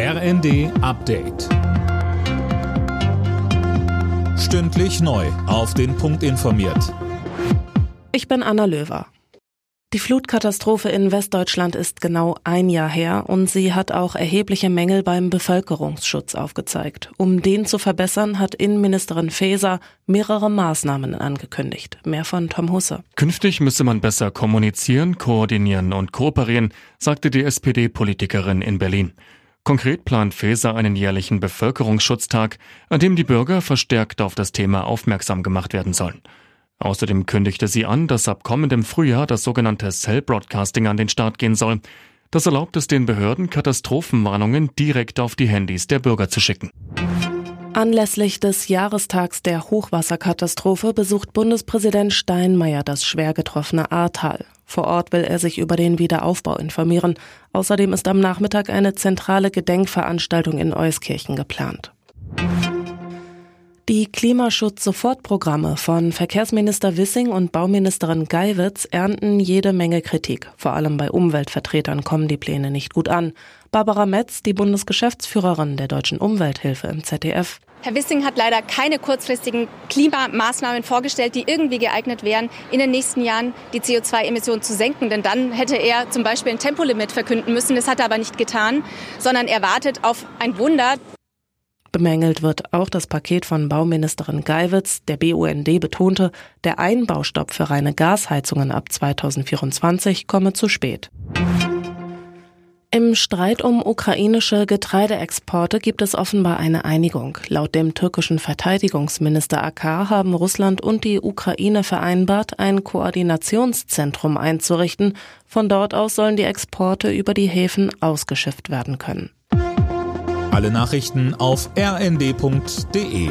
RND Update. Stündlich neu. Auf den Punkt informiert. Ich bin Anna Löwer. Die Flutkatastrophe in Westdeutschland ist genau ein Jahr her und sie hat auch erhebliche Mängel beim Bevölkerungsschutz aufgezeigt. Um den zu verbessern, hat Innenministerin Faeser mehrere Maßnahmen angekündigt. Mehr von Tom Husse. Künftig müsse man besser kommunizieren, koordinieren und kooperieren, sagte die SPD-Politikerin in Berlin. Konkret plant Faeser einen jährlichen Bevölkerungsschutztag, an dem die Bürger verstärkt auf das Thema aufmerksam gemacht werden sollen. Außerdem kündigte sie an, dass ab kommendem Frühjahr das sogenannte Cell Broadcasting an den Start gehen soll. Das erlaubt es den Behörden, Katastrophenwarnungen direkt auf die Handys der Bürger zu schicken. Anlässlich des Jahrestags der Hochwasserkatastrophe besucht Bundespräsident Steinmeier das schwer getroffene Ahrtal. Vor Ort will er sich über den Wiederaufbau informieren. Außerdem ist am Nachmittag eine zentrale Gedenkveranstaltung in Euskirchen geplant. Die Klimaschutz-Sofortprogramme von Verkehrsminister Wissing und Bauministerin Geiwitz ernten jede Menge Kritik. Vor allem bei Umweltvertretern kommen die Pläne nicht gut an. Barbara Metz, die Bundesgeschäftsführerin der Deutschen Umwelthilfe im ZDF. Herr Wissing hat leider keine kurzfristigen Klimamaßnahmen vorgestellt, die irgendwie geeignet wären, in den nächsten Jahren die CO2-Emissionen zu senken. Denn dann hätte er zum Beispiel ein Tempolimit verkünden müssen. Das hat er aber nicht getan, sondern er wartet auf ein Wunder. Bemängelt wird auch das Paket von Bauministerin Geiwitz. Der BUND betonte, der Einbaustopp für reine Gasheizungen ab 2024 komme zu spät. Im Streit um ukrainische Getreideexporte gibt es offenbar eine Einigung. Laut dem türkischen Verteidigungsminister Akar haben Russland und die Ukraine vereinbart, ein Koordinationszentrum einzurichten. Von dort aus sollen die Exporte über die Häfen ausgeschifft werden können. Alle Nachrichten auf rnd.de